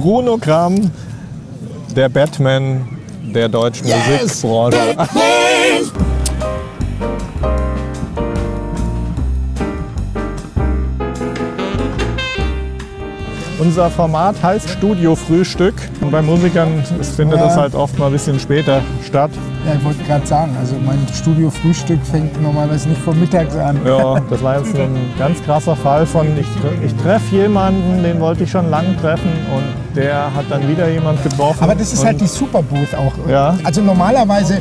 Bruno Kram, der Batman der deutschen Yes! Musikbranche. Unser Format heißt Studio Frühstück. Und bei Musikern es findet Ja. das halt oft mal ein bisschen später statt. Ja, ich wollte gerade sagen, also mein Studio-Frühstück fängt normalerweise nicht vor mittags an. Ja, das war jetzt ein ganz krasser Fall von, ich, ich treffe jemanden, den wollte ich schon lange treffen und der hat dann wieder jemand getroffen. Aber das ist halt die Superbooth auch. Ja. Also normalerweise,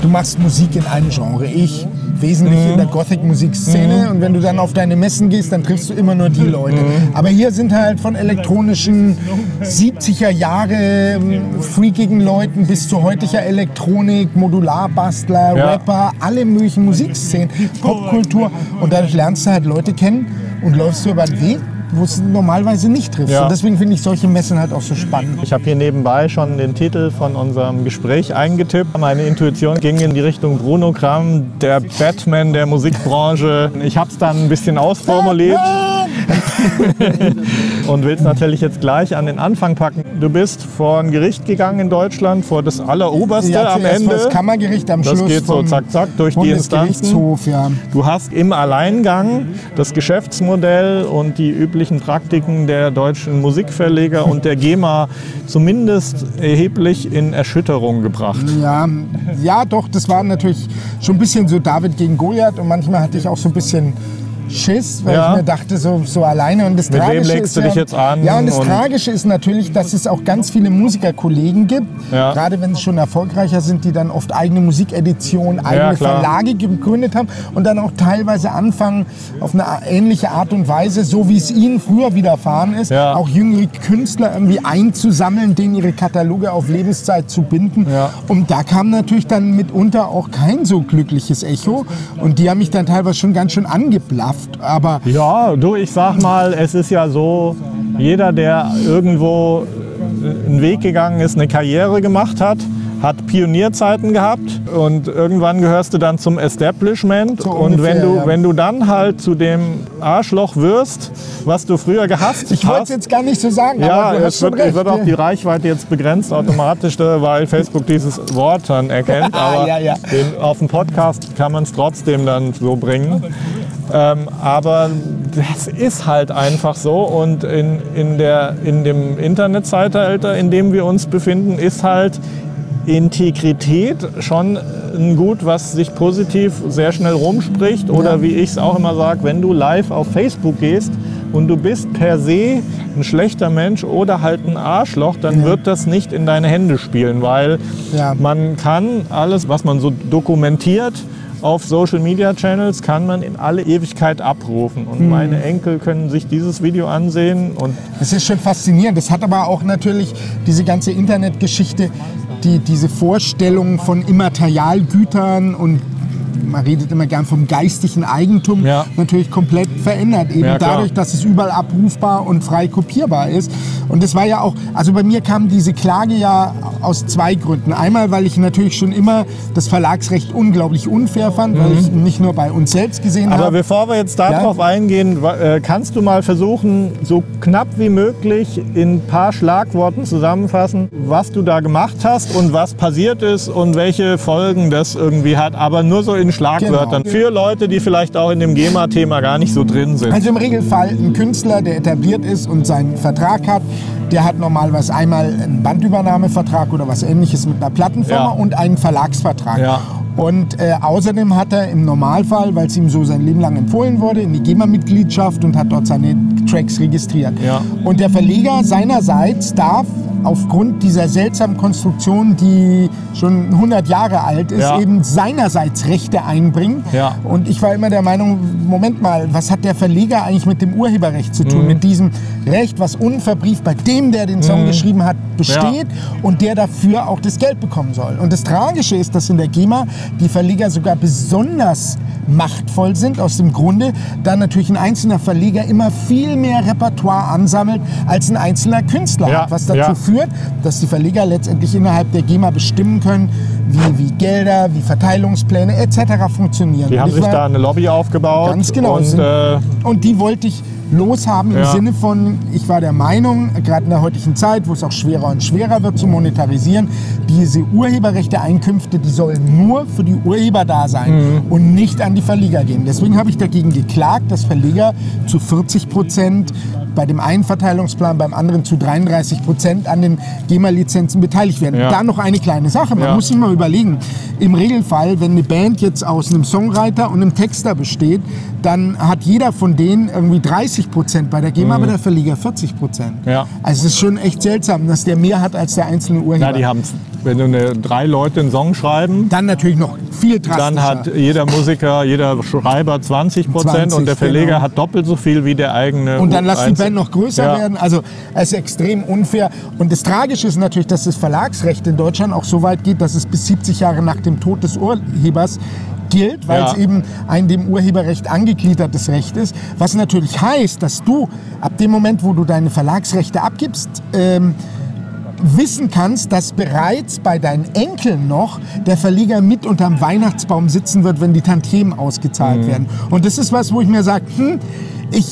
du machst Musik in einem Genre. Ich wesentlich in der Gothic-Musikszene und wenn du dann auf deine Messen gehst, dann triffst du immer nur die Leute. Aber hier sind halt von elektronischen 70er Jahre ähm, freakigen Leuten bis zu heutiger Elektronik, Modularbastler, Ja. Rapper, alle möglichen Musikszenen, Popkultur und dadurch lernst du halt Leute kennen und läufst du über den Weg, wo es normalerweise nicht triffst. Ja. Und deswegen finde ich solche Messen halt auch so spannend. Ich habe hier nebenbei schon den Titel von unserem Gespräch eingetippt. Meine Intuition ging in die Richtung Bruno Kram, der Batman der Musikbranche. Ich habe es dann ein bisschen ausformuliert und will es natürlich jetzt gleich an den Anfang packen. Du bist vor ein Gericht gegangen in Deutschland, vor das Alleroberste Ja, am Ende. das Kammergericht am Das Schluss. geht so zack, zack durch die Instanzen. Ja. Du hast im Alleingang das Geschäftsmodell und die üblichen Praktiken der deutschen Musikverleger und der GEMA zumindest erheblich in Erschütterung gebracht. Ja, ja, doch, das war natürlich schon ein bisschen so David gegen Goliath und manchmal hatte ich auch so ein bisschen Schiss, weil Ja. ich mir dachte, so, so alleine. Und das Mit wem Tragische legst ist du ja, dich jetzt an Ja, und das und- Tragische ist natürlich, dass es auch ganz viele Musikerkollegen gibt, Ja. gerade wenn sie schon erfolgreicher sind, die dann oft eigene Musikeditionen, eigene. Verlage gegründet haben und dann auch teilweise anfangen, auf eine ähnliche Art und Weise, so wie es ihnen früher widerfahren ist, auch jüngere Künstler irgendwie einzusammeln, denen ihre Kataloge auf Lebenszeit zu binden. Und da kam natürlich dann mitunter auch kein so glückliches Echo. Und die haben mich dann teilweise schon ganz schön angeblafft. Aber Ja, du, ich sag mal, es ist ja so, jeder, der irgendwo einen Weg gegangen ist, eine Karriere gemacht hat, hat Pionierzeiten gehabt und irgendwann gehörst du dann zum Establishment So und wenn ungefähr, du ja. wenn du dann halt zu dem Arschloch wirst, was du früher gehasst ich wollte es hast, jetzt gar nicht so sagen, ja, hast es wird, recht. wird auch die Reichweite jetzt begrenzt automatisch, äh, weil Facebook dieses Wort dann erkennt. Aber Ja, ja. Den, auf dem Podcast kann man es trotzdem dann so bringen. Ähm, aber das ist halt einfach so und in, in, der, in dem Internetzeitalter, in dem wir uns befinden, ist halt Integrität schon ein Gut, was sich positiv sehr schnell rumspricht. Oder wie ich es auch immer sage, wenn du live auf Facebook gehst und du bist per se ein schlechter Mensch oder halt ein Arschloch, dann wird das nicht in deine Hände spielen, weil Ja. man kann alles, was man so dokumentiert, auf Social Media Channels kann man in alle Ewigkeit abrufen. Und meine Enkel können sich dieses Video ansehen und Das ist schon faszinierend. Das hat aber auch natürlich diese ganze Internetgeschichte, die, diese Vorstellung von Immaterialgütern und man redet immer gern vom geistigen Eigentum, Ja. natürlich komplett verändert. Eben Ja, dadurch, dass es überall abrufbar und frei kopierbar ist. Und das war ja auch, also bei mir kam diese Klage ja aus zwei Gründen. Einmal, weil ich natürlich schon immer das Verlagsrecht unglaublich unfair fand, weil ich nicht nur bei uns selbst gesehen Mhm. Aber habe. bevor wir jetzt darauf eingehen, äh, kannst du mal versuchen, so knapp wie möglich in ein paar Schlagworten zusammenfassen, was du da gemacht hast und was passiert ist und welche Folgen das irgendwie hat, aber nur so in Schlagwörtern. Genau. Für Leute, die vielleicht auch in dem GEMA-Thema gar nicht so drin sind. Also im Regelfall ein Künstler, der etabliert ist und seinen Vertrag hat, der hat normalerweise einmal einen Bandübernahmevertrag oder was ähnliches mit einer Plattenfirma Ja. und einen Verlagsvertrag. Ja. Und äh, außerdem hat er im Normalfall, weil es ihm so sein Leben lang empfohlen wurde, eine GEMA-Mitgliedschaft und hat dort seine Tracks registriert. Ja. Und der Verleger seinerseits darf aufgrund dieser seltsamen Konstruktion, die schon 100 Jahre alt ist, Ja. eben seinerseits Rechte einbringen. Ja. Und ich war immer der Meinung, Moment mal, was hat der Verleger eigentlich mit dem Urheberrecht zu Mhm. tun? Mit diesem Recht, was unverbrieft bei dem, der den Song geschrieben hat, besteht und der dafür auch das Geld bekommen soll. Und das Tragische ist, dass in der GEMA die Verleger sogar besonders machtvoll sind, aus dem Grunde, da natürlich ein einzelner Verleger immer viel mehr Repertoire ansammelt, als ein einzelner Künstler Ja, hat, was dazu ja. Führt, dass die Verleger letztendlich innerhalb der GEMA bestimmen können, wie, wie Gelder, wie Verteilungspläne etc. funktionieren. Die haben ich sich war- da eine Lobby aufgebaut. Ganz genau. Und, äh, Und die wollte ich loshaben im Ja. Sinne von, ich war der Meinung, gerade in der heutigen Zeit, wo es auch schwerer und schwerer wird zu monetarisieren, diese Urheberrechte-Einkünfte, die sollen nur für die Urheber da sein Mhm. und nicht an die Verleger gehen. Deswegen habe ich dagegen geklagt, dass Verleger zu 40 Prozent bei dem einen Verteilungsplan, beim anderen zu 33 Prozent an den GEMA-Lizenzen beteiligt werden. Ja. Da noch eine kleine Sache, man Ja. muss sich mal überlegen, im Regelfall, wenn eine Band jetzt aus einem Songwriter und einem Texter besteht, dann hat jeder von denen irgendwie 30 Prozent bei der GEMA, aber der Verleger 40 Prozent. Mhm. Ja. Also es ist schon echt seltsam, dass der mehr hat als der einzelne Urheber. na, die haben, wenn du eine, drei Leute einen Song schreiben, dann natürlich noch viel drastischer. dann hat jeder Musiker, jeder Schreiber 20 Prozent 20, und der Verleger genau. hat doppelt so viel wie der eigene. Und dann lass die Band noch größer Ja. werden. Also es ist extrem unfair. Und das Tragische ist natürlich, dass das Verlagsrecht in Deutschland auch so weit geht, dass es bis 70 Jahre nach dem Tod des Urhebers gilt, weil Ja. es eben ein dem Urheberrecht angegliedertes Recht ist. Was natürlich heißt, dass du ab dem Moment, wo du deine Verlagsrechte abgibst, ähm, wissen kannst, dass bereits bei deinen Enkeln noch der Verleger mit unterm Weihnachtsbaum sitzen wird, wenn die Tantiemen ausgezahlt werden. Und das ist was, wo ich mir sage, hm, ich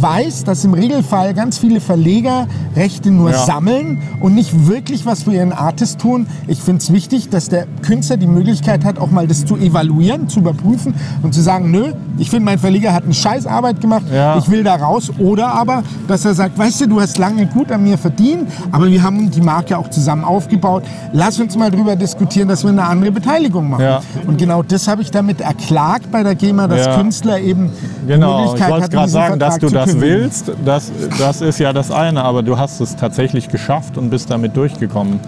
weiß, dass im Regelfall ganz viele Verleger Rechte nur Ja. sammeln und nicht wirklich was für ihren Artist tun. Ich finde es wichtig, dass der Künstler die Möglichkeit hat, auch mal das zu evaluieren, zu überprüfen und zu sagen, nö, ich finde, mein Verleger hat eine scheiß Arbeit gemacht, Ja. ich will da raus. Oder aber, dass er sagt, weißt du, du hast lange gut an mir verdient, aber wir haben die Marke auch zusammen aufgebaut. Lass uns mal drüber diskutieren, dass wir eine andere Beteiligung machen. Ja. Und genau das habe ich damit erklagt bei der GEMA, dass. Künstler eben die Genau, ich Möglichkeit wollte hatten, diesen sagen, dass Vertrag du zu das willst, das, das ist ja das eine, aber du hast es tatsächlich geschafft und bist damit durchgekommen.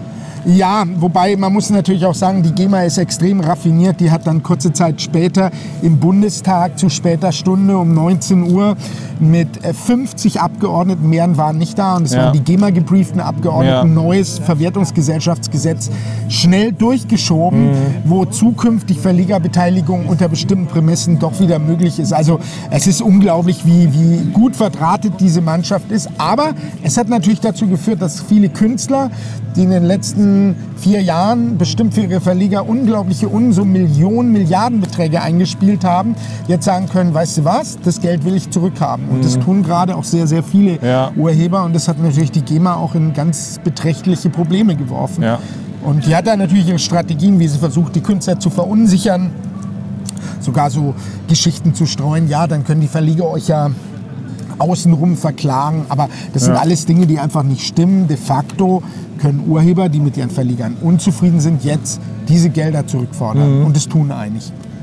Ja, wobei man muss natürlich auch sagen, die GEMA ist extrem raffiniert. Die hat dann kurze Zeit später im Bundestag zu später Stunde um 19 Uhr mit äh, 50 Abgeordneten, mehr waren nicht da, und es Ja. waren die GEMA gebrieften Abgeordneten, Ja. neues Verwertungsgesellschaftsgesetz schnell durchgeschoben, wo zukünftig Verlegerbeteiligung unter bestimmten Prämissen doch wieder möglich ist. Also es ist unglaublich, wie, wie gut verdrahtet diese Mannschaft ist. Aber es hat natürlich dazu geführt, dass viele Künstler, die in den letzten vier Jahren bestimmt für ihre Verleger unglaubliche Unsummen, Millionen, Milliardenbeträge eingespielt haben, jetzt sagen können, weißt du was, das Geld will ich zurückhaben. Und das tun gerade auch sehr, sehr viele Mhm. Ja. Urheber. Und das hat natürlich die GEMA auch in ganz beträchtliche Probleme geworfen. Ja. Und die hat da natürlich ihre Strategien, wie sie versucht, die Künstler zu verunsichern, sogar so Geschichten zu streuen. Ja, dann können die Verleger euch ja außenrum verklagen. Aber das sind Ja. alles Dinge, die einfach nicht stimmen. De facto können Urheber, die mit ihren Verlegern unzufrieden sind, jetzt diese Gelder zurückfordern. Mhm. Und das tun.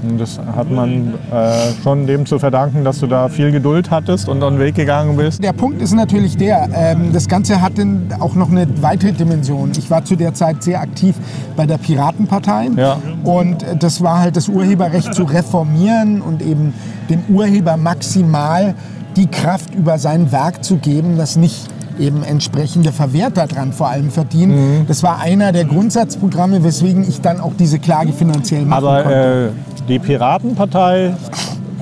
Und das hat man äh, schon dem zu verdanken, dass du da viel Geduld hattest und einen Weg gegangen bist. Der Punkt ist natürlich der, ähm, das Ganze hatte auch noch eine weitere Dimension. Ich war zu der Zeit sehr aktiv bei der Piratenpartei Ja. und äh, das war halt das Urheberrecht zu reformieren und eben dem Urheber maximal die Kraft über sein Werk zu geben, das nicht eben entsprechende Verwerter dran vor allem verdienen. Mhm. Das war einer der Grundsatzprogramme, weswegen ich dann auch diese Klage finanziell machen Aber konnte. äh, die Piratenpartei,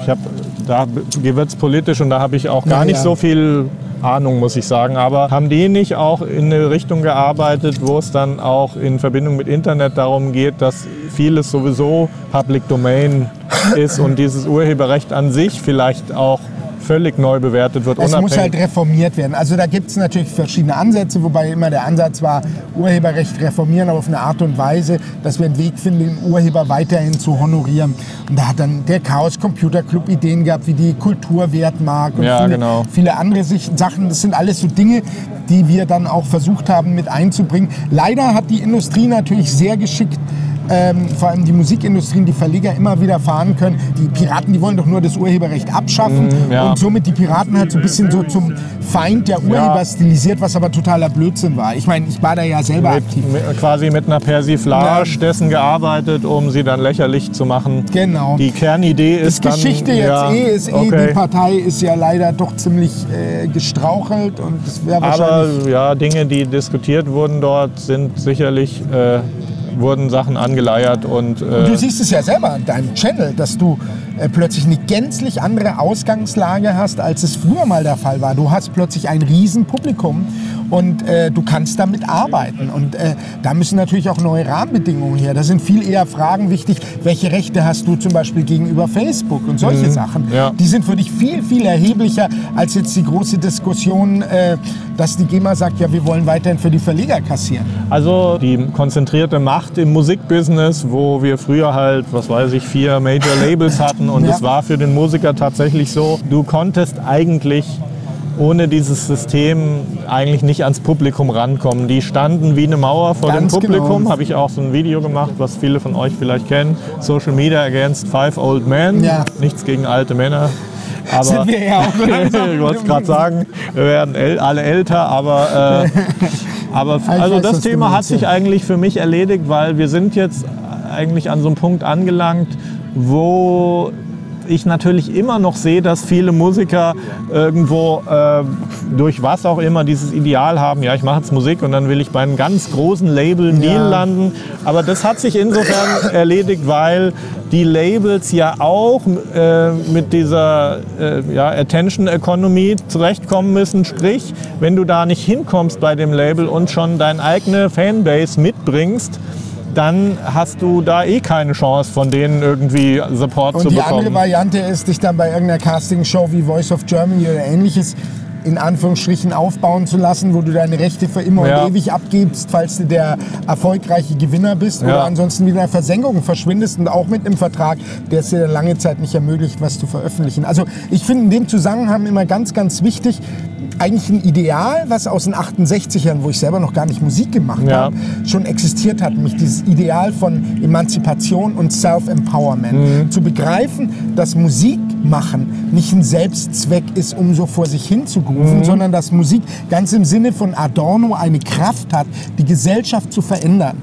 ich hab, da wird es politisch und da habe ich auch gar Ja, nicht ja. so viel Ahnung, muss ich sagen. Aber haben die nicht auch in eine Richtung gearbeitet, wo es dann auch in Verbindung mit Internet darum geht, dass vieles sowieso Public Domain ist und dieses Urheberrecht an sich vielleicht auch völlig neu bewertet wird, Es muss halt reformiert werden. Also da gibt es natürlich verschiedene Ansätze, wobei immer der Ansatz war, Urheberrecht reformieren, aber auf eine Art und Weise, dass wir einen Weg finden, den Urheber weiterhin zu honorieren. Und da hat dann der Chaos Computer Club Ideen gehabt, wie die Kulturwertmark und Ja, viele, genau. viele andere Sachen. Das sind alles so Dinge, die wir dann auch versucht haben mit einzubringen. Leider hat die Industrie natürlich sehr geschickt ähm, vor allem die Musikindustrie, die Verleger immer wieder fahren können. Die Piraten, die wollen doch nur das Urheberrecht abschaffen Mhm, ja. und somit die Piraten halt so ein bisschen so zum Feind der Urheber Ja. stilisiert, was aber totaler Blödsinn war. Ich meine, ich war da ja selber aktiv. mit, mit, quasi mit einer Persiflage Ja. dessen gearbeitet, um sie dann lächerlich zu machen. Genau. Die Kernidee ist dann... Geschichte jetzt ja, eh ist eh, okay. die Partei ist ja leider doch ziemlich äh, gestrauchelt und das wäre Aber wahrscheinlich... ja, Dinge, die diskutiert wurden dort, sind sicherlich, äh, wurden Sachen angeleiert und Du äh, siehst es ja selber an deinem Channel, dass du äh, plötzlich eine gänzlich andere Ausgangslage hast, als es früher mal der Fall war. Du hast plötzlich ein Riesenpublikum und äh, du kannst damit arbeiten. Und äh, da müssen natürlich auch neue Rahmenbedingungen her. Da sind viel eher Fragen wichtig, welche Rechte hast du zum Beispiel gegenüber Facebook und solche Mhm. Sachen. Ja. Die sind für dich viel, viel erheblicher als jetzt die große Diskussion, äh, dass die GEMA sagt, ja, wir wollen weiterhin für die Verleger kassieren. Also die konzentrierte Macht im Musikbusiness, wo wir früher halt, was weiß ich, vier Major Labels hatten und Ja. es war für den Musiker tatsächlich so, du konntest eigentlich ohne dieses System eigentlich nicht ans Publikum rankommen. Die standen wie eine Mauer vor Ganz dem Publikum. genau. Habe ich auch so ein Video gemacht, was viele von euch vielleicht kennen. Social Media Against Five Old Men. Ja. Nichts gegen alte Männer. Aber Sind wir ja auch ich wollte es gerade sagen, wir werden alle älter, aber, äh, aber also weiß, das Thema hat sich eigentlich für mich erledigt, weil wir sind jetzt eigentlich an so einem Punkt angelangt, wo ich natürlich immer noch sehe, dass viele Musiker irgendwo äh, durch was auch immer dieses Ideal haben, ja, ich mache jetzt Musik und dann will ich bei einem ganz großen Label Deal Ja. landen. Aber das hat sich insofern erledigt, weil die Labels ja auch äh, mit dieser äh, ja, Attention Economy zurechtkommen müssen. Sprich, wenn du da nicht hinkommst bei dem Label und schon deine eigene Fanbase mitbringst, dann hast du da eh keine Chance, von denen irgendwie Support zu Und die bekommen. andere Variante ist, dich dann bei irgendeiner Castingshow wie Voice of Germany oder ähnliches in Anführungsstrichen aufbauen zu lassen, wo du deine Rechte für immer Ja. und ewig abgibst, falls du der erfolgreiche Gewinner bist oder Ja. ansonsten wieder in der Versenkung verschwindest und auch mit einem Vertrag, der es dir dann lange Zeit nicht ermöglicht, was zu veröffentlichen. Also ich finde in dem Zusammenhang immer ganz, ganz wichtig, eigentlich ein Ideal, was aus den 68ern, wo ich selber noch gar nicht Musik gemacht Ja. habe, schon existiert hat, nämlich dieses Ideal von Emanzipation und Self-Empowerment. Zu begreifen, dass Musik machen nicht ein Selbstzweck ist, um so vor sich hin zu grooven, sondern dass Musik ganz im Sinne von Adorno eine Kraft hat, die Gesellschaft zu verändern.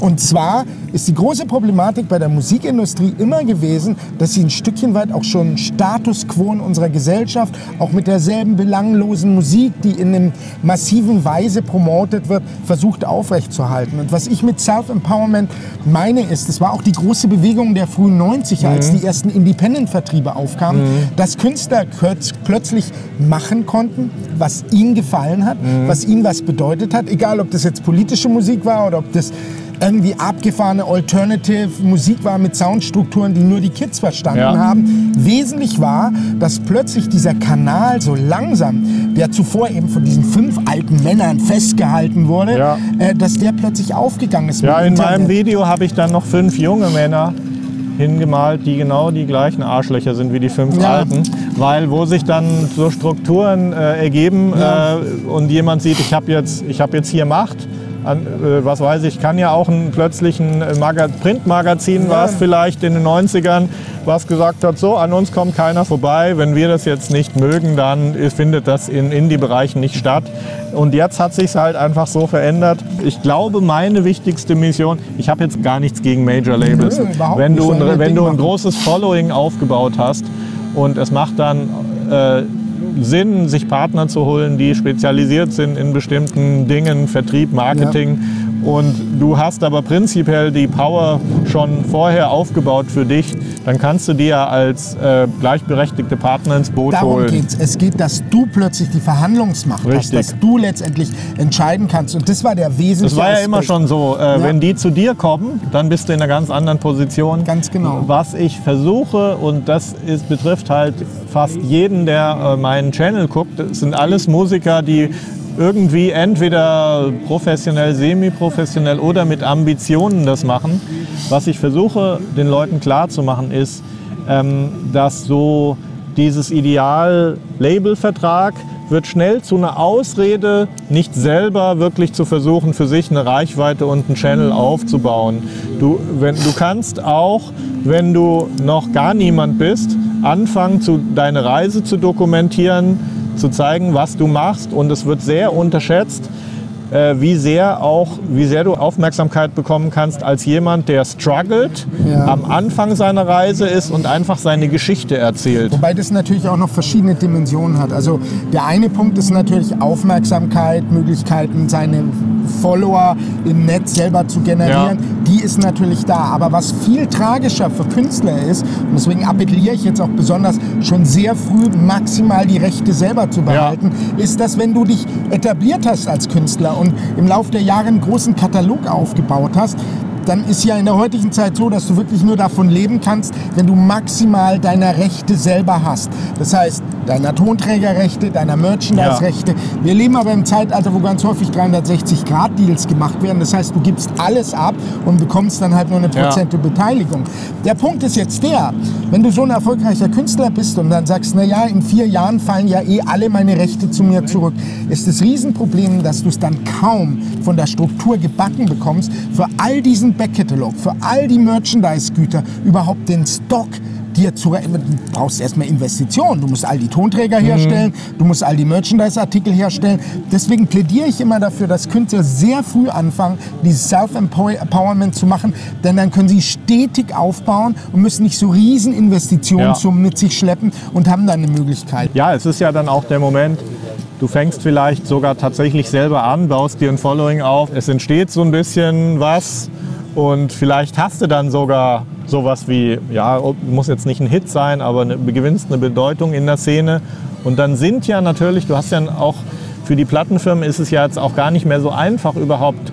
Und zwar ist die große Problematik bei der Musikindustrie immer gewesen, dass sie ein Stückchen weit auch schon Status quo in unserer Gesellschaft, auch mit derselben belanglosen Musik, die in einem massiven Weise promotet wird, versucht aufrechtzuerhalten. Und was ich mit Self-Empowerment meine ist, es war auch die große Bewegung der frühen 90er, als die ersten Independent-Vertriebe aufkamen, dass Künstler plötzlich machen konnten, was ihnen gefallen hat, was ihnen was bedeutet hat, egal ob das jetzt politische Musik war oder ob das irgendwie abgefahrene Alternative Musik war mit Soundstrukturen, die nur die Kids verstanden Ja. haben. Wesentlich war, dass plötzlich dieser Kanal so langsam, der zuvor eben von diesen fünf alten Männern festgehalten wurde, Ja. äh, dass der plötzlich aufgegangen ist. Ja, in Internet. meinem Video habe ich dann noch fünf junge Männer hingemalt, die genau die gleichen Arschlöcher sind wie die fünf Ja. alten, weil wo sich dann so Strukturen äh, ergeben äh, und jemand sieht, ich habe jetzt, ich habe jetzt hier Macht. An, äh, was weiß ich, kann ja auch ein, plötzlich ein Maga Printmagazin, Ja. was vielleicht in den 90ern was gesagt hat, so an uns kommt keiner vorbei, wenn wir das jetzt nicht mögen, dann findet das in Indie-Bereichen nicht statt. Und jetzt hat sich halt einfach so verändert. Ich glaube, meine wichtigste Mission, ich habe jetzt gar nichts gegen Major Labels. Nö, überhaupt wenn du, ein, wenn du ein großes Following aufgebaut hast und es macht dann äh, Sinn, sich Partner zu holen, die spezialisiert sind in bestimmten Dingen, Vertrieb, Marketing. Und du hast aber prinzipiell die Power schon vorher aufgebaut für dich, dann kannst du dir als äh, gleichberechtigte Partner ins Boot Darum holen. geht es. Es geht, dass du plötzlich die Verhandlungsmacht hast, Richtig. dass du letztendlich entscheiden kannst. Und das war der wesentliche Das war ja immer schon so. Äh, Wenn die zu dir kommen, dann bist du in einer ganz anderen Position. Ganz genau. Was ich versuche, und das ist, betrifft halt fast jeden, der äh, meinen Channel guckt, das sind alles Musiker, die irgendwie entweder professionell, semi-professionell oder mit Ambitionen das machen. Was ich versuche, den Leuten klarzumachen, ist, ähm, dass so dieses Ideal Labelvertrag wird schnell zu einer Ausrede, nicht selber wirklich zu versuchen, für sich eine Reichweite und einen Channel aufzubauen. Du, wenn, du kannst auch, wenn du noch gar niemand bist, anfangen, zu, deine Reise zu dokumentieren, zu zeigen, was du machst. Und es wird sehr unterschätzt, äh, wie sehr auch, wie sehr du Aufmerksamkeit bekommen kannst als jemand, der struggelt, Ja. am Anfang seiner Reise ist und einfach seine Geschichte erzählt. Wobei das natürlich auch noch verschiedene Dimensionen hat. Also der eine Punkt ist natürlich Aufmerksamkeit, Möglichkeiten, seine Follower im Netz selber zu generieren, ja. die ist natürlich da. Aber was viel tragischer für Künstler ist, und deswegen appelliere ich jetzt auch besonders schon sehr früh maximal die Rechte selber zu behalten, ja. ist, dass wenn du dich etabliert hast als Künstler und im Laufe der Jahre einen großen Katalog aufgebaut hast, dann ist ja in der heutigen Zeit so, dass du wirklich nur davon leben kannst, wenn du maximal deine Rechte selber hast. Das heißt, deiner Tonträgerrechte, deiner Merchandise-Rechte. Ja. Wir leben aber im Zeitalter, wo ganz häufig 360-Grad-Deals gemacht werden. Das heißt, du gibst alles ab und bekommst dann halt nur eine Prozente ja. Beteiligung. Der Punkt ist jetzt der, wenn du so ein erfolgreicher Künstler bist und dann sagst, naja, in vier Jahren fallen ja eh alle meine Rechte zu mir zurück, ist das Riesenproblem, dass du es dann kaum von der Struktur gebacken bekommst, für all diesen Backkatalog, für all die Merchandise-Güter überhaupt den Stock dir zu du brauchst erstmal Investitionen. Du musst all die Tonträger mhm. herstellen, du musst all die Merchandise-Artikel herstellen. Deswegen plädiere ich immer dafür, dass Künstler sehr früh anfangen, dieses Self-Empowerment zu machen, denn dann können sie stetig aufbauen und müssen nicht so riesen Investitionssummen ja. mit sich schleppen und haben dann eine Möglichkeit. Ja, es ist ja dann auch der Moment, Du fängst vielleicht sogar tatsächlich selber an, baust dir ein Following auf. Es entsteht so ein bisschen was und vielleicht hast du dann sogar sowas wie, ja, muss jetzt nicht ein Hit sein, aber eine, gewinnst eine Bedeutung in der Szene. Und dann sind ja natürlich, du hast ja auch, für die Plattenfirmen ist es ja jetzt auch gar nicht mehr so einfach überhaupt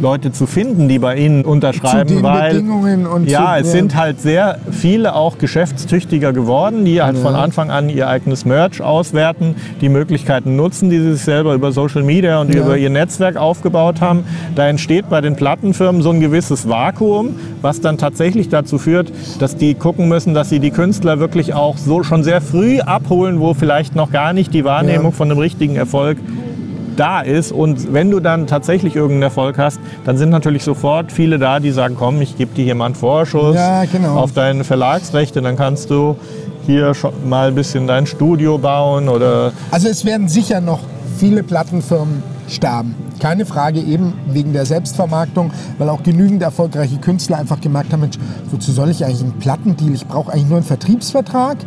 Leute zu finden, die bei Ihnen unterschreiben, zu den weil Bedingungen und ja, zu, es ja. sind halt sehr viele auch geschäftstüchtiger geworden, die halt ja. von Anfang an ihr eigenes Merch auswerten, die Möglichkeiten nutzen, die sie sich selber über Social Media und ja. über ihr Netzwerk aufgebaut haben. Da entsteht bei den Plattenfirmen so ein gewisses Vakuum, was dann tatsächlich dazu führt, dass die gucken müssen, dass sie die Künstler wirklich auch so schon sehr früh abholen, wo vielleicht noch gar nicht die Wahrnehmung von einem richtigen Erfolg da ist. Und wenn du dann tatsächlich irgendeinen Erfolg hast, dann sind natürlich sofort viele da, die sagen, komm, ich gebe dir hier mal einen Vorschuss ja, genau. auf deine Verlagsrechte, dann kannst du hier schon mal ein bisschen dein Studio bauen oder... Also es werden sicher noch viele Plattenfirmen sterben. Keine Frage, eben wegen der Selbstvermarktung, weil auch genügend erfolgreiche Künstler einfach gemerkt haben, Mensch, wozu soll ich eigentlich einen Plattendeal? Ich brauche eigentlich nur einen Vertriebsvertrag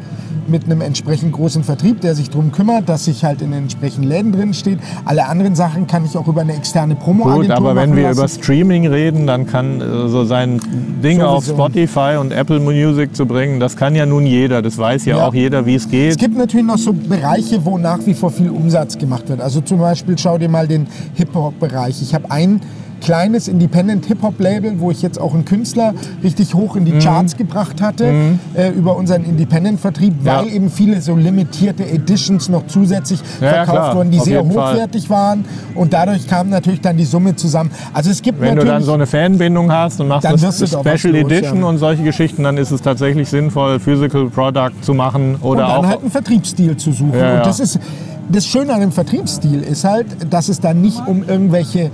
mit einem entsprechend großen Vertrieb, der sich darum kümmert, dass ich halt in den entsprechenden Läden drin steht. Alle anderen Sachen kann ich auch über eine externe Promo-Agentur Gut, aber wenn wir lassen. über Streaming reden, dann kann äh, so sein Ding Sowieso. auf Spotify und Apple Music zu bringen, das kann ja nun jeder. Das weiß ja, ja. auch jeder, wie es geht. Es gibt natürlich noch so Bereiche, wo nach wie vor viel Umsatz gemacht wird. Also zum Beispiel schau dir mal den Hip-Hop-Bereich. Ich habe einen kleines Independent-Hip-Hop-Label, wo ich jetzt auch einen Künstler richtig hoch in die mhm. Charts gebracht hatte mhm. äh, über unseren Independent-Vertrieb, weil ja. eben viele so limitierte Editions noch zusätzlich ja, verkauft ja, wurden, die Auf sehr hochwertig Fall. waren und dadurch kam natürlich dann die Summe zusammen. Also es gibt Wenn du dann so eine Fanbindung hast und machst das Special los, Edition und solche Geschichten, dann ist es tatsächlich sinnvoll, Physical Product zu machen oder und dann auch halt einen Vertriebsstil zu suchen. Und das ist das Schöne an dem Vertriebsstil ist halt, dass es dann nicht um irgendwelche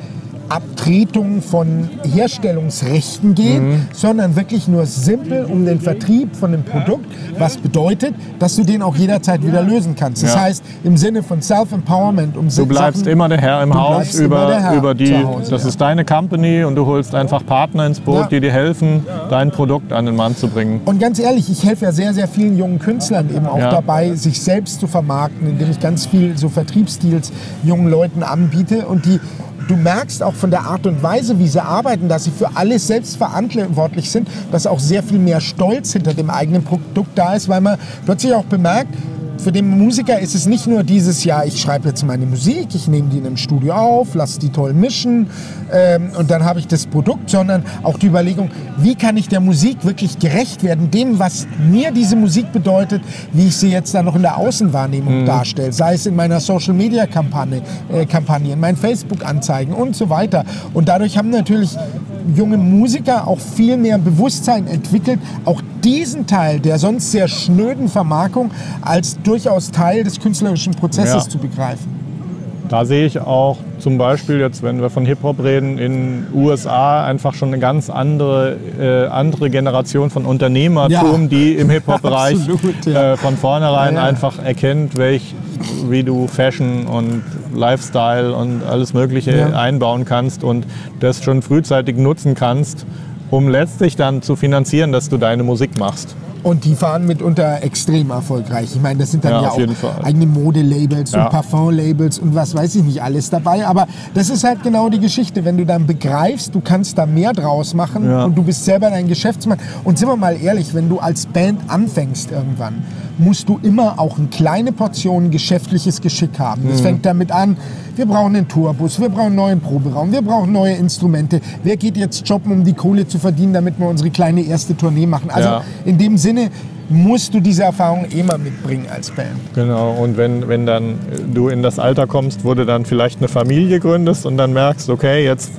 Abtretung von Herstellungsrechten geht, mhm. sondern wirklich nur simpel um den Vertrieb von dem Produkt, was bedeutet, dass du den auch jederzeit wieder lösen kannst. Das ja. heißt, im Sinne von Self-Empowerment, um Du bleibst Sachen, immer der Herr im Haus über, Herr über die, Hause, das ja. ist deine Company und du holst einfach Partner ins Boot, ja. die dir helfen, dein Produkt an den Mann zu bringen. Und ganz ehrlich, ich helfe ja sehr, sehr vielen jungen Künstlern eben auch dabei, sich selbst zu vermarkten, indem ich ganz viel so Vertriebsstils jungen Leuten anbiete und die du merkst auch von der Art und Weise, wie sie arbeiten, dass sie für alles selbst verantwortlich sind, dass auch sehr viel mehr Stolz hinter dem eigenen Produkt da ist, weil man plötzlich auch bemerkt, für den Musiker ist es nicht nur dieses Jahr, ich schreibe jetzt meine Musik, ich nehme die in einem Studio auf, lasse die toll mischen ähm, und dann habe ich das Produkt, sondern auch die Überlegung, wie kann ich der Musik wirklich gerecht werden, dem, was mir diese Musik bedeutet, wie ich sie jetzt dann noch in der Außenwahrnehmung mhm. darstelle, sei es in meiner Social-Media-Kampagne, äh, Kampagne, in meinen Facebook-Anzeigen und so weiter. Und dadurch haben natürlich junge Musiker auch viel mehr Bewusstsein entwickelt, auch diesen Teil der sonst sehr schnöden Vermarkung als durchaus Teil des künstlerischen Prozesses ja. zu begreifen. Da sehe ich auch zum Beispiel jetzt, wenn wir von Hip-Hop reden, in USA einfach schon eine ganz andere, äh, andere Generation von Unternehmertum, ja. die im Hip-Hop-Bereich ja. äh, von vornherein ja, einfach erkennt, welch, wie du Fashion und Lifestyle und alles Mögliche einbauen kannst und das schon frühzeitig nutzen kannst, um letztlich dann zu finanzieren, dass du deine Musik machst. Und die fahren mitunter extrem erfolgreich. Ich meine, das sind dann Ja, ja, auch eigene Modelabels Ja. und Parfum-Labels und was weiß ich nicht alles dabei. Aber das ist halt genau die Geschichte. Wenn du dann begreifst, du kannst da mehr draus machen Ja. und du bist selber dein Geschäftsmann. Und sind wir mal ehrlich, wenn du als Band anfängst irgendwann, musst du immer auch eine kleine Portion geschäftliches Geschick haben. Mhm. Das fängt damit an, wir brauchen einen Tourbus, wir brauchen einen neuen Proberaum, wir brauchen neue Instrumente. Wer geht jetzt jobben, um die Kohle zu verdienen, damit wir unsere kleine erste Tournee machen? Also in dem Sinne musst du diese Erfahrung mal mitbringen als Band. Genau, und wenn, wenn dann du in das Alter kommst, wo du dann vielleicht eine Familie gründest und dann merkst, okay, jetzt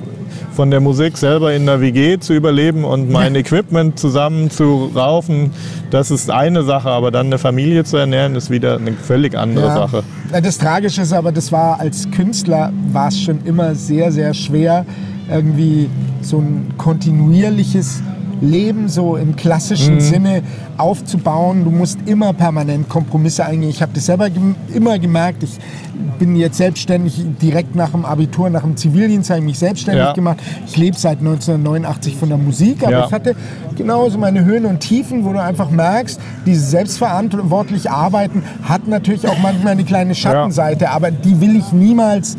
von der Musik selber in der WG zu überleben und mein Equipment zusammen zu raufen, das ist eine Sache, aber dann eine Familie zu ernähren, ist wieder eine völlig andere Ja. Sache. Das Tragische ist aber, das war als Künstler war es schon immer sehr, sehr schwer, irgendwie so ein kontinuierliches Leben so im Mhm. klassischen Sinne aufzubauen. Du musst immer permanent Kompromisse eingehen. Ich habe das selber gem immer gemerkt. Ich bin jetzt selbstständig, direkt nach dem Abitur, nach dem Zivildienst habe ich mich selbstständig Ja. gemacht. Ich lebe seit 1989 von der Musik, aber Ja. ich hatte genauso meine Höhen und Tiefen, wo du einfach merkst, dieses selbstverantwortlich Arbeiten hat natürlich auch manchmal eine kleine Schattenseite, aber die will ich niemals,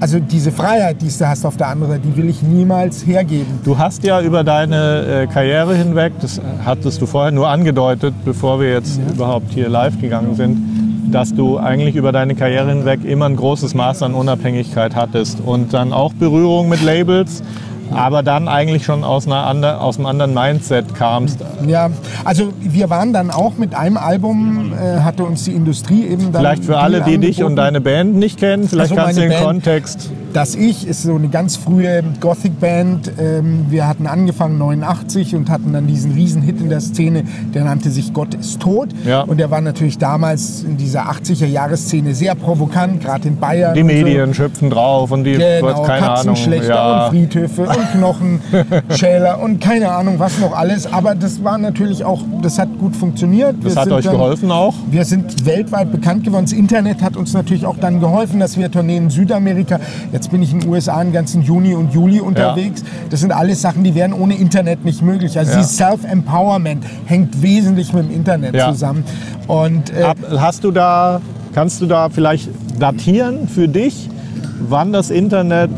also diese Freiheit, die du hast auf der anderen Seite, die will ich niemals hergeben. Du hast ja über deine äh, Karriere hinweg, das hattest du vorher nur angedeutet, bevor wir jetzt überhaupt hier live gegangen sind, dass du eigentlich über deine Karriere hinweg immer ein großes Maß an Unabhängigkeit hattest und dann auch Berührung mit Labels, aber dann eigentlich schon aus, einer ander, aus einem anderen Mindset kamst. Ja, also wir waren dann auch mit einem Album, äh, hatte uns die Industrie eben dann Vielleicht für alle, die dich und deine Band nicht kennen, vielleicht Also kannst du den Band- Kontext. Das Ich ist so eine ganz frühe Gothic-Band. Ähm, Wir hatten angefangen 89 und hatten dann diesen riesen Hit in der Szene, der nannte sich Gott ist tot. Ja. Und der war natürlich damals in dieser 80er-Jahres-Szene sehr provokant, gerade in Bayern. Die und so. Medien schöpfen drauf und die, Genau, keine Ahnung. Katzenschlechter Ja. und Friedhöfe und Knochenschäler und keine Ahnung was noch alles. Aber das war natürlich auch, das hat gut funktioniert. Das Wir hat euch dann- geholfen auch? wir sind weltweit bekannt geworden. Das Internet hat uns natürlich auch dann geholfen, dass wir Tourneen in Südamerika, jetzt bin ich in den USA den ganzen Juni und Juli unterwegs. Das sind alles Sachen, die wären ohne Internet nicht möglich. Also Ja. dieses Self-Empowerment hängt wesentlich mit dem Internet Ja. zusammen. Und äh, hast du da, kannst du da vielleicht datieren für dich, wann das Internet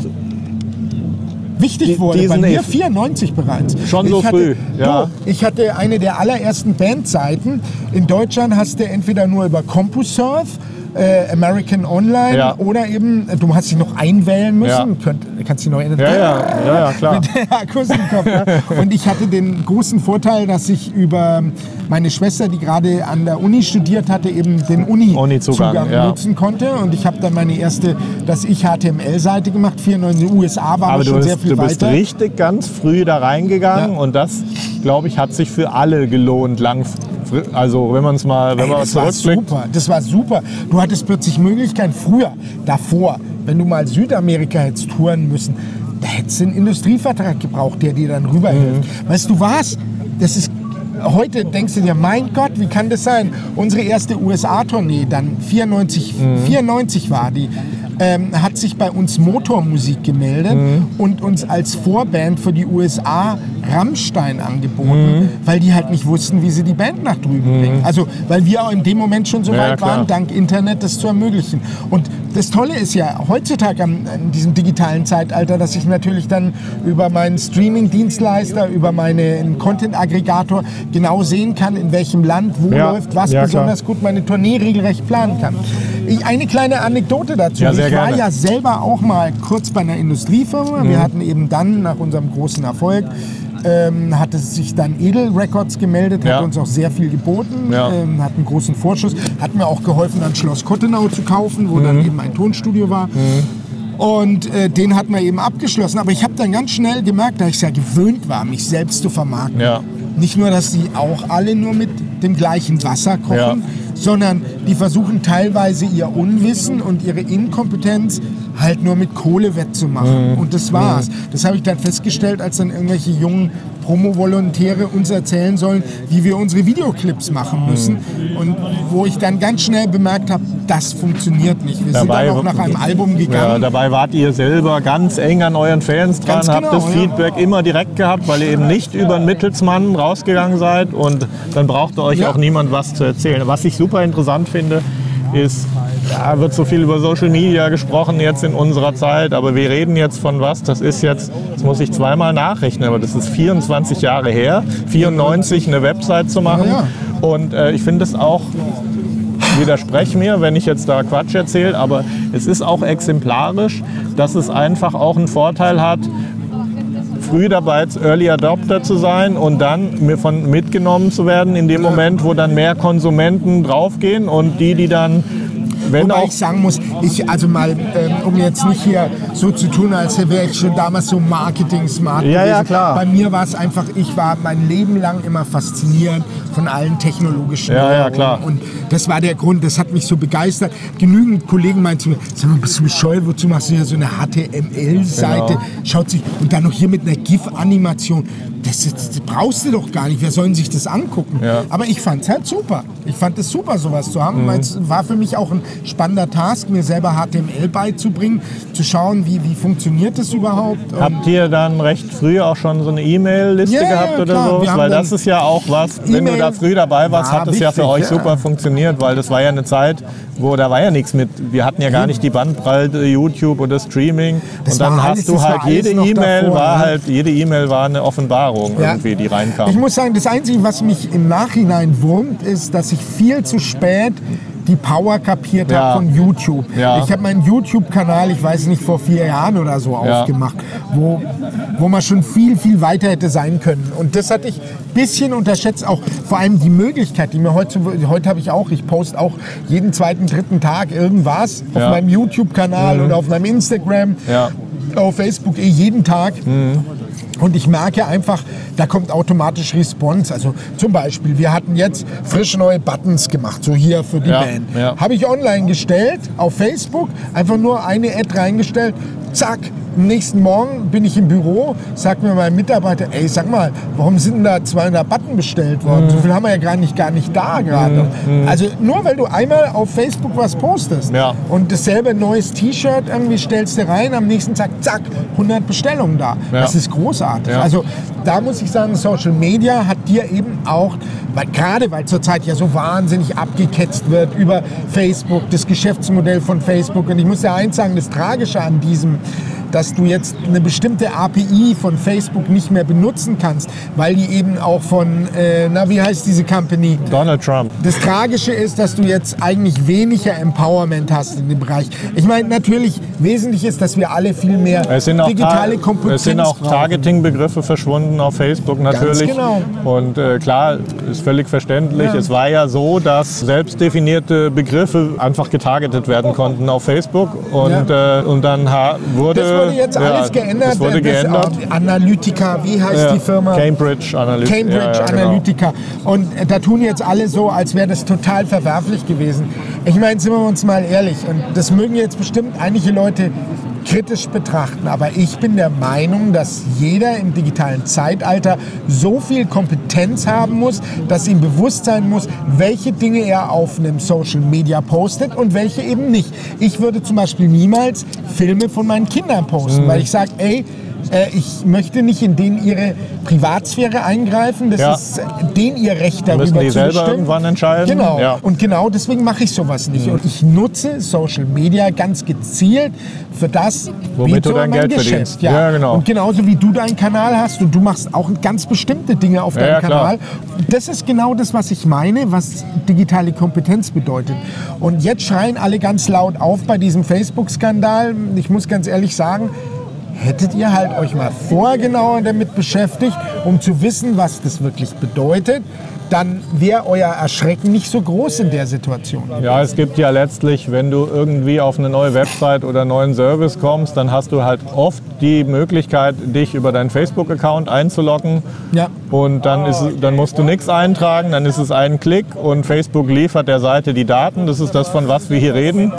wichtig wurde bei diesen mir Eff- 94 bereits. Schon so ich hatte, früh, ja. Du, ich hatte eine der allerersten Bandseiten. In Deutschland hast du entweder nur über CompuServe, äh, American Online Ja. oder eben, äh, du hast dich noch einwählen müssen. Ja. Könnt, kannst dich noch erinnern? Ja, ja, ja, ja, klar. Mit der Akustikkopf. ja. Und ich hatte den großen Vorteil, dass ich über meine Schwester, die gerade an der Uni studiert hatte, eben den Uni-Zugang, ja. nutzen konnte. Und ich habe dann meine erste, dass ich HTML-Seite gemacht, 94 in den USA war Aber schon sehr bist, viel du bist weiter. richtig ganz früh da reingegangen und das, glaube ich, hat sich für alle gelohnt. Also wenn man es mal, wenn Ey, man das war super, das war super. Du hattest plötzlich Möglichkeiten. Früher, davor, wenn du mal Südamerika hättest touren müssen, da hättest du einen Industrievertrag gebraucht, der dir dann rüberhilft. Mhm. Weißt du was? Das ist Heute denkst du dir, mein Gott, wie kann das sein? Unsere erste USA-Tournee, dann 94, Mhm. 94 war die, ähm, hat sich bei uns Motormusik gemeldet Mhm. und uns als Vorband für die USA Rammstein angeboten, Mhm. weil die halt nicht wussten, wie sie die Band nach drüben bringen. Also, weil wir auch in dem Moment schon so Ja, weit klar. waren, dank Internet das zu ermöglichen. Und das Tolle ist ja heutzutage in diesem digitalen Zeitalter, dass ich natürlich dann über meinen Streaming-Dienstleister, über meinen Content-Aggregator genau sehen kann, in welchem Land, wo Ja, läuft was ja, besonders gut, meine Tournee regelrecht planen kann. Ich, eine kleine Anekdote dazu. Ja, ich war gerne. ja selber auch mal kurz bei einer Industriefirma. Mhm. Wir hatten eben dann nach unserem großen Erfolg ähm, hat es sich dann Edel Records gemeldet, Ja. hat uns auch sehr viel geboten, Ja. ähm, hat einen großen Vorschuss, hat mir auch geholfen, dann Schloss Kottenau zu kaufen, wo Mhm. dann eben ein Tonstudio war. Und äh, den hat man eben abgeschlossen. Aber ich habe dann ganz schnell gemerkt, da ich es ja gewöhnt war, mich selbst zu vermarkten. Ja. Nicht nur, dass sie auch alle nur mit dem gleichen Wasser kochen. Sondern die versuchen teilweise ihr Unwissen und ihre Inkompetenz halt nur mit Kohle wettzumachen. Und das war's. Das habe ich dann festgestellt, als dann irgendwelche jungen Promo-Volontäre uns erzählen sollen, wie wir unsere Videoclips machen müssen. Und wo ich dann ganz schnell bemerkt habe, das funktioniert nicht. Wir Dabei- sind dann auch nach einem Album Ja, gegangen. dabei wart ihr selber ganz eng an euren Fans dran, Ganz habt genau, das ja. Feedback immer direkt gehabt, weil ihr eben nicht über einen Mittelsmann rausgegangen seid und dann brauchte euch Ja. auch niemand was zu erzählen. Was ich super interessant finde, ist, da wird so viel über Social Media gesprochen jetzt in unserer Zeit, aber wir reden jetzt von was, das ist jetzt, das muss ich zweimal nachrechnen, aber das ist 24 Jahre her, 94 eine Website zu machen. Ja, und äh, ich finde es auch widerspreche mir, wenn ich jetzt da Quatsch erzähle, aber es ist auch exemplarisch, dass es einfach auch einen Vorteil hat, früh dabei als Early Adopter zu sein und dann von mitgenommen zu werden in dem Moment, wo dann mehr Konsumenten draufgehen und die, die dann, wenn Wobei auch ich sagen muss, ich, also mal, ähm, um jetzt nicht hier so zu tun, als wäre ich schon damals so Marketing-smart Ja, ja, klar. Bei mir war es einfach, ich war mein Leben lang immer fasziniert von allen technologischen Ja, ja, klar. Und das war der Grund, das hat mich so begeistert. Genügend Kollegen meinten zu mir, sag mal, bist du bescheuert, wozu machst du hier so eine HTML-Seite? Genau. Schaut sich, und dann noch hier mit einer GIF-Animation. Das, das, brauchst du doch gar nicht. Wer soll denn sich das angucken? Ja. Aber ich fand es halt super. Ich fand es super, sowas zu Mhm. haben, weil es war für mich auch ein spannender Task, mir selber HTML beizubringen, zu schauen, wie, wie funktioniert das überhaupt. Habt ihr dann recht früh auch schon so eine E-Mail-Liste ja, gehabt oder klar. Haben Weil das ist ja auch was, wenn du da früh dabei warst, war hat es ja für euch ja. super funktioniert, weil das war ja eine Zeit, wo da war ja nichts mit, wir hatten ja gar nicht die Bandbreite YouTube oder Streaming Das und dann hast alles- du halt jede E-Mail war ja. halt, jede E-Mail war eine Offenbarung Ja. irgendwie, die reinkam. Ich muss sagen, das Einzige, was mich im Nachhinein wurmt, ist, dass ich viel zu spät die Power kapiert Ja. habe von YouTube. Ja. Ich habe meinen YouTube-Kanal, ich weiß nicht, vor vier Jahren oder so Ja. aufgemacht, wo, wo man schon viel, viel weiter hätte sein können. Und das hatte ich ein bisschen unterschätzt, auch vor allem die Möglichkeit, die mir heute, heute habe ich auch, ich poste auch jeden zweiten, dritten Tag irgendwas auf meinem YouTube-Kanal oder auf meinem Instagram. Auf Facebook, eh jeden Tag. Und ich merke einfach, da kommt automatisch Response. Also zum Beispiel, wir hatten jetzt frisch neue Buttons gemacht, so hier für die Ja, Band. ja. Habe ich online gestellt, auf Facebook, einfach nur eine Ad reingestellt, zack. Am nächsten Morgen bin ich im Büro, sagt mir mein Mitarbeiter, ey, sag mal, warum sind denn da 200 Button bestellt worden? So viel haben wir ja gar nicht, gar nicht da gerade. Also nur weil du einmal auf Facebook was postest Ja. und dasselbe neues T-Shirt irgendwie stellst du rein, am nächsten Tag, zack, 100 Bestellungen da. Ja. Das ist großartig. Ja. Also da muss ich sagen, Social Media hat dir eben auch, weil, gerade weil zurzeit ja so wahnsinnig abgeketzt wird über Facebook, das Geschäftsmodell von Facebook. Und ich muss ja eins sagen, das Tragische an diesem, dass du jetzt eine bestimmte API von Facebook nicht mehr benutzen kannst, weil die eben auch von, äh, na wie heißt diese Company? Donald Trump. Das Tragische ist, dass du jetzt eigentlich weniger Empowerment hast in dem Bereich. Ich meine, natürlich, wesentlich ist, dass wir alle viel mehr digitale Ta- Kompetenz es sind auch. Targeting-Begriffe verschwunden auf Facebook natürlich. genau. Und äh, klar, ist völlig verständlich. Ja. Es war ja so, dass selbstdefinierte Begriffe einfach getargetet werden konnten auf Facebook. Und, äh, und dann wurde... Das wurde jetzt alles geändert. Das wurde geändert. Analytica, wie heißt die Firma? Cambridge Analytica. Cambridge genau. Analytica. Und äh, da tun jetzt alle so, als wäre das total verwerflich gewesen. Ich meine, sind wir uns mal ehrlich, und das mögen jetzt bestimmt einige Leute kritisch betrachten, aber ich bin der Meinung, dass jeder im digitalen Zeitalter so viel Kompetenz haben muss, dass ihm bewusst sein muss, welche Dinge er auf einem Social Media postet und welche eben nicht. Ich würde zum Beispiel niemals Filme von meinen Kindern posten, weil ich sage, ey, äh, ich möchte nicht in denen ihre Privatsphäre eingreifen. Das Ja. ist äh, denen ihr Recht darüber Müssen die zu selber bestimmen. irgendwann entscheiden. Genau. Ja. Und genau deswegen mache ich sowas nicht. Und ich nutze Social Media ganz gezielt für das, Womit du dein Geld Geschäft. verdienst. Ja. Ja, genau. Und genauso wie du deinen Kanal hast und du machst auch ganz bestimmte Dinge auf deinem. Kanal. Das ist genau das, was ich meine, was digitale Kompetenz bedeutet. Und jetzt schreien alle ganz laut auf bei diesem Facebook-Skandal. Ich muss ganz ehrlich sagen, hättet ihr halt euch mal vorher genauer damit beschäftigt um zu wissen, was das wirklich bedeutet, dann wäre euer Erschrecken nicht so groß in der Situation. Ja, es gibt ja letztlich, wenn du irgendwie auf eine neue Website oder einen neuen Service kommst, dann hast du halt oft die Möglichkeit, dich über deinen Facebook-Account einzuloggen. Ja. Und dann, ist, dann musst du nichts eintragen, dann ist es ein Klick und Facebook liefert der Seite die Daten. Das ist das, von was wir hier reden.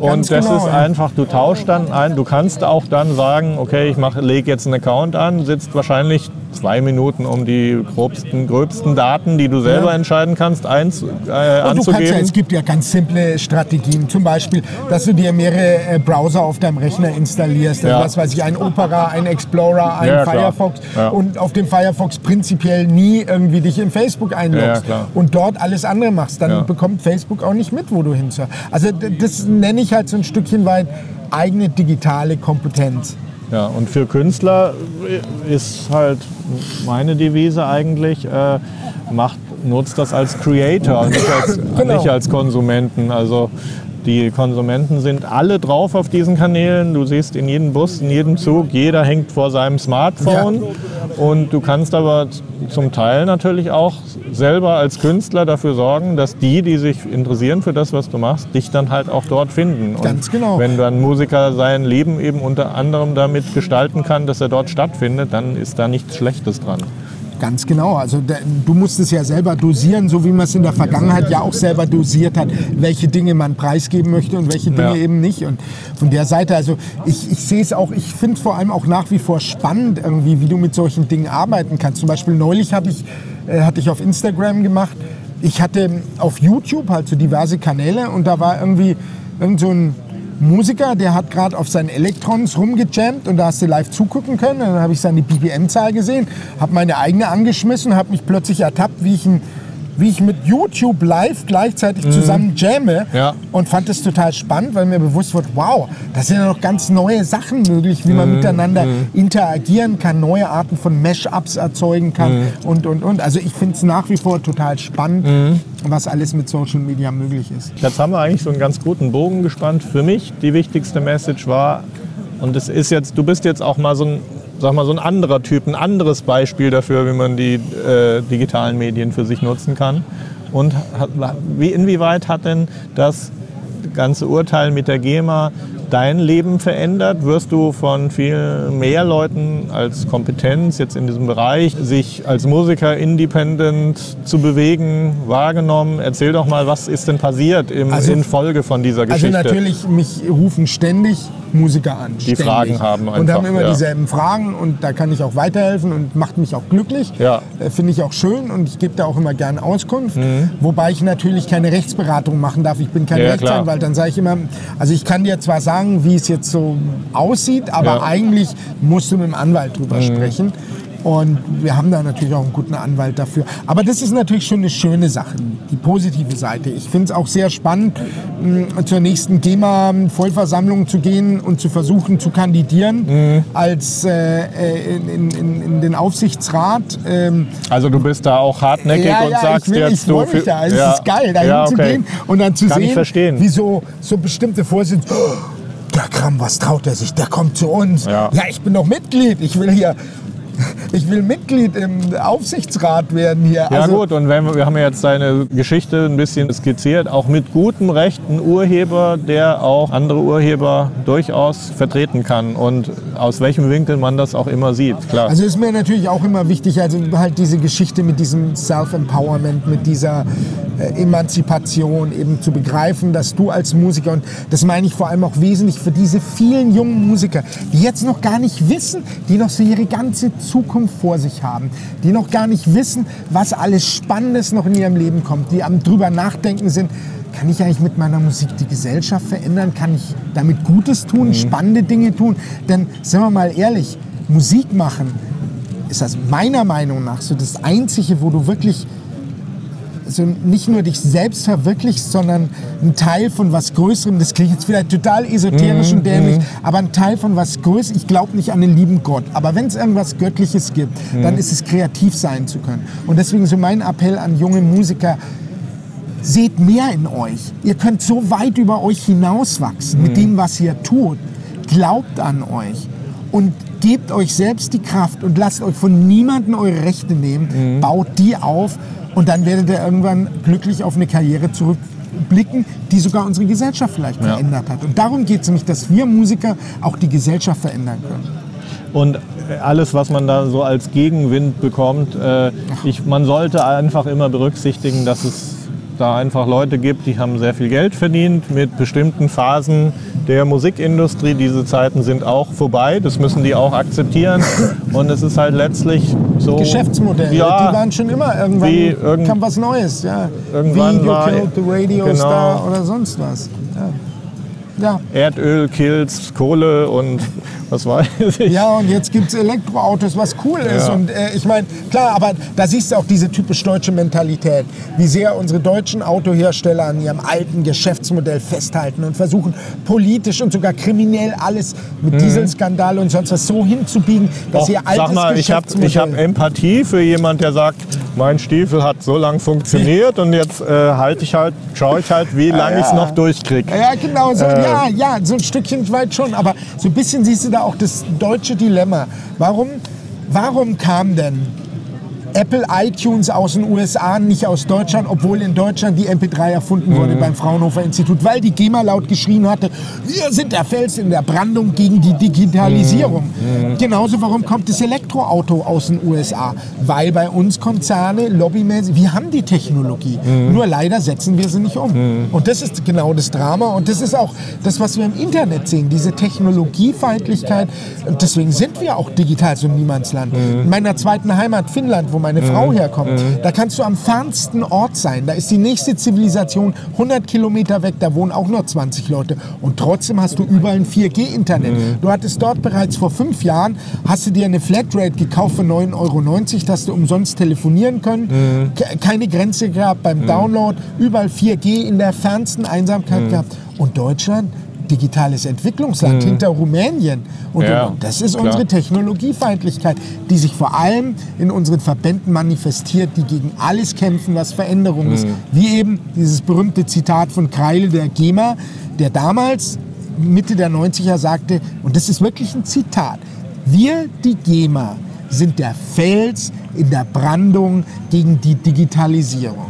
Und das genau, ist einfach, du tauschst dann ein. Du kannst auch dann sagen, okay, ich lege jetzt einen Account an, sitzt wahrscheinlich zwei Minuten, um die grobsten, gröbsten Daten, die du selber Ja. entscheiden kannst, einz, äh, Und du kannst ja, anzugeben. es gibt ja ganz simple Strategien. Zum Beispiel, dass du dir mehrere äh, Browser auf deinem Rechner installierst. Also Ja. was weiß ich, ein Opera, ein Explorer, ein Ja. Firefox. Und auf dem Firefox prinzipiell nie irgendwie dich in Facebook einloggst. Und dort alles andere machst. Dann bekommt Facebook auch nicht mit, wo du hinsurfst. Also das nenne ich halt so ein Stückchen weit eigene digitale Kompetenz. Ja, und für Künstler ist halt meine Devise eigentlich, äh, macht, nutzt das als Creator, nicht als, Genau. nicht als Konsumenten. Also die Konsumenten sind alle drauf auf diesen Kanälen. Du siehst in jedem Bus, in jedem Zug, jeder hängt vor seinem Smartphone. Und du kannst aber zum Teil natürlich auch selber als Künstler dafür sorgen, dass die, die sich interessieren für das, was du machst, dich dann halt auch dort finden. Ganz und genau. Wenn dann Musiker sein Leben eben unter anderem damit gestalten kann, dass er dort stattfindet, dann ist da nichts Schlechtes dran. Ganz genau. Also du musst es ja selber dosieren, so wie man es in der Vergangenheit ja auch selber dosiert hat, welche Dinge man preisgeben möchte und welche Dinge Ja. eben nicht. Und von der Seite, also ich, ich sehe es auch, ich finde es vor allem auch nach wie vor spannend irgendwie, wie du mit solchen Dingen arbeiten kannst. Zum Beispiel neulich habe ich, äh, hatte ich auf Instagram gemacht, ich hatte auf YouTube halt so diverse Kanäle und da war irgendwie irgend so ein Musiker, der hat gerade auf seinen Elektrons rumgejammt und da hast du live zugucken können. Und dann habe ich seine BPM-Zahl gesehen, habe meine eigene angeschmissen, habe mich plötzlich ertappt, wie ich, ein, wie ich mit YouTube live gleichzeitig zusammen jamme Ja. und fand das total spannend, weil mir bewusst wird, wow, das sind ja noch ganz neue Sachen möglich, wie man miteinander interagieren kann, neue Arten von Mash-ups erzeugen kann und, und, und. Also ich finde es nach wie vor total spannend, was alles mit Social Media möglich ist. Jetzt haben wir eigentlich so einen ganz guten Bogen gespannt. Für mich die wichtigste Message war, und es ist jetzt, du bist jetzt auch mal so ein, sag mal, so ein anderer Typ, ein anderes Beispiel dafür, wie man die äh, digitalen Medien für sich nutzen kann. Und hat, wie, inwieweit hat denn das ganze Urteil mit der GEMA dein Leben verändert? Wirst du von viel mehr Leuten als Kompetenz jetzt in diesem Bereich, sich als Musiker independent zu bewegen, wahrgenommen? Erzähl doch mal, was ist denn passiert im, Also- in Folge von dieser Also Geschichte? natürlich, mich rufen ständig Musiker an. Die ständig. Fragen haben Und einfach, haben immer ja. dieselben Fragen und da kann ich auch weiterhelfen und macht mich auch glücklich. Ja. Äh, Finde ich auch schön und ich gebe da auch immer gerne Auskunft. Wobei ich natürlich keine Rechtsberatung machen darf. Ich bin kein Mhm. Ja, Rechtsanwalt. Dann sage ich immer, also ich kann dir zwar sagen, wie es jetzt so aussieht, aber. Mhm. eigentlich musst du mit dem Anwalt drüber sprechen. Und wir haben da natürlich auch einen guten Anwalt dafür. Aber das ist natürlich schon eine schöne Sache, die positive Seite. Ich finde es auch sehr spannend, mh, zur nächsten GEMA-Vollversammlung zu gehen und zu versuchen zu kandidieren Mhm. als äh, äh, in, in, in den Aufsichtsrat. Ähm, also du bist da auch hartnäckig ja, und ja, sagst will, jetzt mich für- da. Es Ja. ist geil, da Ja, hinzugehen okay. und dann zu Kann sehen, verstehen. wie so, so bestimmte Vorsitzende, oh, der Kram, was traut er sich, der kommt zu uns. Ja. ich bin doch Mitglied, ich will hier, ich will Mitglied im Aufsichtsrat werden hier. Ja Also, gut, und wenn wir, haben ja jetzt seine Geschichte ein bisschen skizziert, auch mit gutem Recht ein Urheber, der auch andere Urheber durchaus vertreten kann und aus welchem Winkel man das auch immer sieht, klar. Also ist mir natürlich auch immer wichtig, also halt diese Geschichte mit diesem Self-Empowerment, mit dieser äh, Emanzipation eben zu begreifen, dass du als Musiker, und das meine ich vor allem auch wesentlich für diese vielen jungen Musiker, die jetzt noch gar nicht wissen, die noch so ihre ganze Zukunft vor sich haben, die noch gar nicht wissen, was alles Spannendes noch in ihrem Leben kommt, die am drüber nachdenken sind, kann ich eigentlich mit meiner Musik die Gesellschaft verändern? Kann ich damit Gutes tun, spannende Dinge tun? Denn, sind wir mal ehrlich, Musik machen ist das meiner Meinung nach so das Einzige, wo du wirklich so nicht nur dich selbst verwirklichst, sondern ein Teil von was Größerem. Das klingt jetzt vielleicht total esoterisch und dämlich, aber ein Teil von was Größerem. Ich glaube nicht an den lieben Gott, aber wenn es irgendwas Göttliches gibt, dann ist es kreativ sein zu können. Und deswegen so mein Appell an junge Musiker, seht mehr in euch. Ihr könnt so weit über euch hinauswachsen mit dem, was ihr tut. Glaubt an euch und gebt euch selbst die Kraft und lasst euch von niemandem eure Rechte nehmen, baut die auf und dann werdet ihr irgendwann glücklich auf eine Karriere zurückblicken, die sogar unsere Gesellschaft vielleicht Ja. verändert hat. Und darum geht es nämlich, dass wir Musiker auch die Gesellschaft verändern können. Und alles, was man da so als Gegenwind bekommt, äh, ich, man sollte einfach immer berücksichtigen, dass es da einfach Leute gibt, die haben sehr viel Geld verdient mit bestimmten Phasen der Musikindustrie. Diese Zeiten sind auch vorbei, das müssen die auch akzeptieren. Und es ist halt letztlich so. Geschäftsmodelle, Ja, die waren schon immer irgendwann Wie irgend- kam was Neues, ja. Irgendwann Video war- killed the Radio genau. Star oder sonst was. Ja. Ja. Erdöl, Kills, Kohle und was weiß ich. ja, und jetzt gibt es Elektroautos, was cool ist. Ja. Und äh, ich meine, klar, aber da siehst du auch diese typisch deutsche Mentalität, wie sehr unsere deutschen Autohersteller an ihrem alten Geschäftsmodell festhalten und versuchen, politisch und sogar kriminell alles mit Dieselskandal und sonst was so hinzubiegen, dass Och, ihr altes sag mal, ich habe Geschäftsmodell... ich hab Empathie für jemand, der sagt, mein Stiefel hat so lang funktioniert und jetzt äh, halte ich halt, schaue ich halt, wie lange ich es noch durchkriege. Ja, genau, so, Äh. ja, ja, so ein Stückchen weit schon. Aber so ein bisschen siehst du da auch das deutsche Dilemma. Warum, warum kam denn Apple iTunes aus den USA, nicht aus Deutschland, obwohl in Deutschland die MP3 erfunden Mhm. wurde beim Fraunhofer Institut, weil die GEMA laut geschrien hatte, wir sind der Fels in der Brandung gegen die Digitalisierung. Mhm. Genauso, warum kommt das Elektroauto aus den USA? Weil bei uns Konzerne lobbymäßig, wir haben die Technologie, Mhm. nur leider setzen wir sie nicht um. Und das ist genau das Drama und das ist auch das, was wir im Internet sehen, diese Technologiefeindlichkeit. Und deswegen sind wir auch digital so ein Niemandsland. In meiner zweiten Heimat Finnland, wo meine Frau herkommt, da kannst du am fernsten Ort sein. Da ist die nächste Zivilisation 100 Kilometer weg, da wohnen auch nur 20 Leute. Und trotzdem hast du überall ein 4G-Internet. Du hattest dort bereits vor fünf Jahren, hast du dir eine Flatrate gekauft für 9,90 Euro, dass du umsonst telefonieren können. Ke- Keine Grenze gehabt beim Download, überall 4G in der fernsten Einsamkeit gehabt. Und Deutschland? Digitales Entwicklungsland hinter Rumänien. Und, Ja, und das ist klar. unsere Technologiefeindlichkeit, die sich vor allem in unseren Verbänden manifestiert, die gegen alles kämpfen, was Veränderung ist. Wie eben dieses berühmte Zitat von Kreile der GEMA, der damals Mitte der 90er sagte, und das ist wirklich ein Zitat, wir, die GEMA, sind der Fels in der Brandung gegen die Digitalisierung.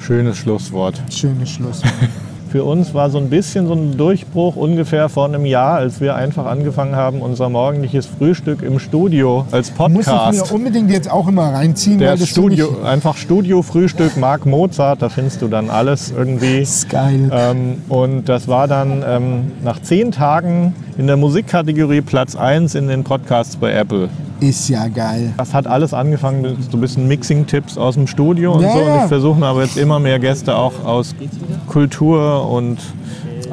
Schönes Schlusswort. Schönes Schluss. Für uns war so ein bisschen so ein Durchbruch ungefähr vor einem Jahr, als wir einfach angefangen haben, unser morgendliches Frühstück im Studio als Muss ich Podcast. mir unbedingt jetzt auch immer reinziehen, Der weil das Studio, einfach Studio-Frühstück, Marc Mozart, da findest du dann alles irgendwie. ich ist geil. Ähm, und das war dann ähm, nach zehn Tagen in der Musikkategorie Platz 1 in den Podcasts bei Apple. Ist ja geil. Das hat alles angefangen mit so ein bisschen Mixing-Tipps aus dem Studio und Ja, so. Und ich versuche aber jetzt immer mehr Gäste auch aus Kultur und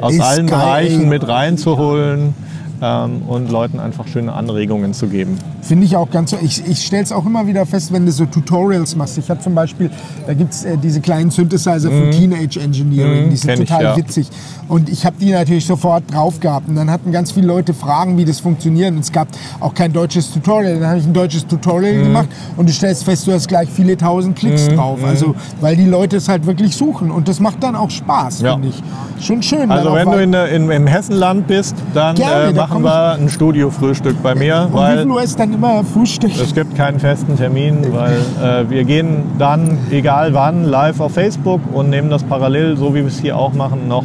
aus allen geil. Bereichen mit reinzuholen ähm, und Leuten einfach schöne Anregungen zu geben. Finde ich auch ganz so. Ich, ich stelle es auch immer wieder fest, wenn du so Tutorials machst. Ich habe zum Beispiel, da gibt es äh, diese kleinen Synthesizer von Teenage Engineering, die sind Mhm. kenn ich, total ja. witzig. Und ich habe die natürlich sofort drauf gehabt. Und dann hatten ganz viele Leute Fragen, wie das funktioniert. Und es gab auch kein deutsches Tutorial. Dann habe ich ein deutsches Tutorial Mhm. gemacht und du stellst fest, du hast gleich viele tausend Klicks drauf. Also, weil die Leute es halt wirklich suchen. Und das macht dann auch Spaß, Ja. finde ich. Schon schön. Also wenn du in in, im Hessenland bist, dann Gerne, äh, da machen wir ein Studiofrühstück bei mir, um wie weil viel Uhr ist dann immer Frühstück? es gibt keinen festen Termin, weil äh, wir gehen dann, egal wann, live auf Facebook und nehmen das parallel, so wie wir es hier auch machen, noch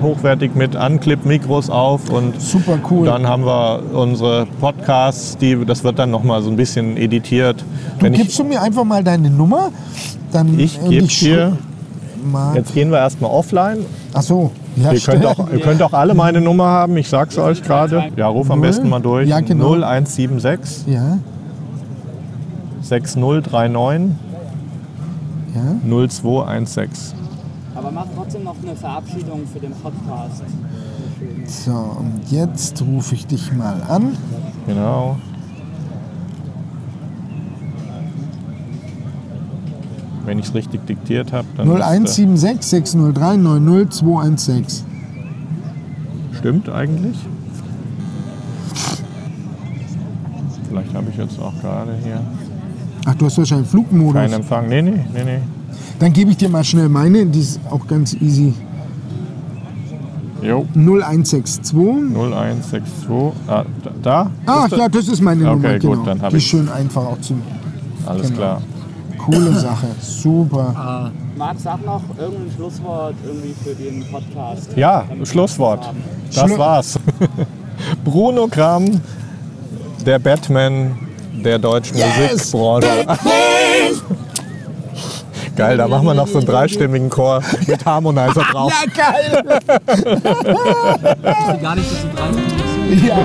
hochwertig mit Unclip-Mikros auf und Super cool. dann haben wir unsere Podcasts, die, das wird dann nochmal so ein bisschen editiert. Du Wenn ich, gibst du mir einfach mal deine Nummer? Dann, ich gebe ich dir, jetzt gehen wir erstmal offline. Ach so. Ja, Ihr könnt, auch, ihr könnt auch alle meine Nummer haben, ich sag's euch gerade. Ja, ruf am besten mal durch. Ja, genau. 0176 Ja, 6039 ja. 0216. Aber mach trotzdem noch eine Verabschiedung für den Podcast. So, und jetzt rufe ich dich mal an. Genau. Wenn ich es richtig diktiert habe, dann. müsste- 0176 603 90 216. Stimmt eigentlich. Vielleicht habe ich jetzt auch gerade hier Ach, du hast wahrscheinlich Flugmodus. keinen Empfang. Nee, nee, nee, nee. Dann gebe ich dir mal schnell meine, die ist auch ganz easy. Jo, 0162. 0162. Ah, da? Das- ja, das ist meine Okay, Nummer, gut, genau. dann hab Die ist schön einfach auch zu. Alles genau. klar. Coole Sache, super. Marc, sag noch irgendein Schlusswort irgendwie für den Podcast. Ja, Schlusswort. Das Schlu- war's. Bruno Kram, der Batman der deutschen Yes! Musikbranche. Geil, da machen wir noch so einen dreistimmigen Chor mit Harmonizer drauf. Ja, geil! Gar nicht, dass du dran bist. ja.